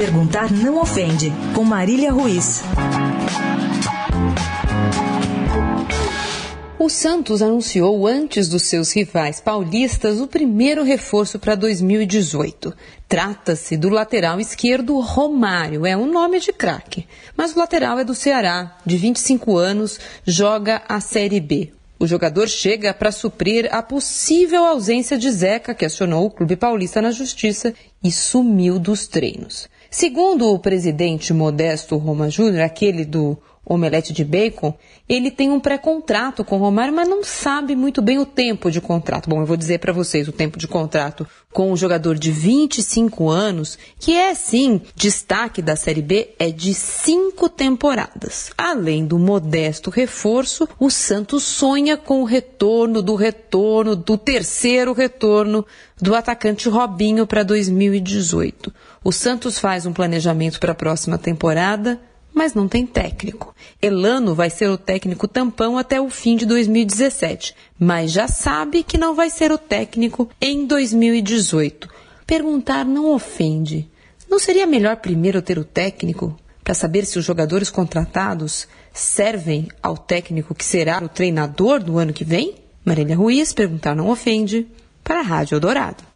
Perguntar não ofende, com Marília Ruiz. O Santos anunciou antes dos seus rivais paulistas o primeiro reforço para 2018. Trata-se do lateral esquerdo Romário, é um nome de craque. Mas o lateral é do Ceará, de 25 anos, joga a Série B. O jogador chega para suprir a possível ausência de Zeca, que acionou o Clube Paulista na Justiça e sumiu dos treinos. Segundo o presidente Modesto Roma Júnior, aquele do omelete de bacon, ele tem um pré-contrato com o Romário, mas não sabe muito bem o tempo de contrato. Bom, eu vou dizer para vocês o tempo de contrato com um jogador de 25 anos, que é sim destaque da Série B, é de cinco temporadas. Além do modesto reforço, o Santos sonha com o retorno do retorno, do terceiro retorno do atacante Robinho para 2018. O Santos faz um planejamento para a próxima temporada mas não tem técnico. Elano vai ser o técnico tampão até o fim de 2017, mas já sabe que não vai ser o técnico em 2018. Perguntar não ofende. Não seria melhor primeiro ter o técnico para saber se os jogadores contratados servem ao técnico que será o treinador do ano que vem? Marília Ruiz, perguntar não ofende, para a Rádio Eldorado.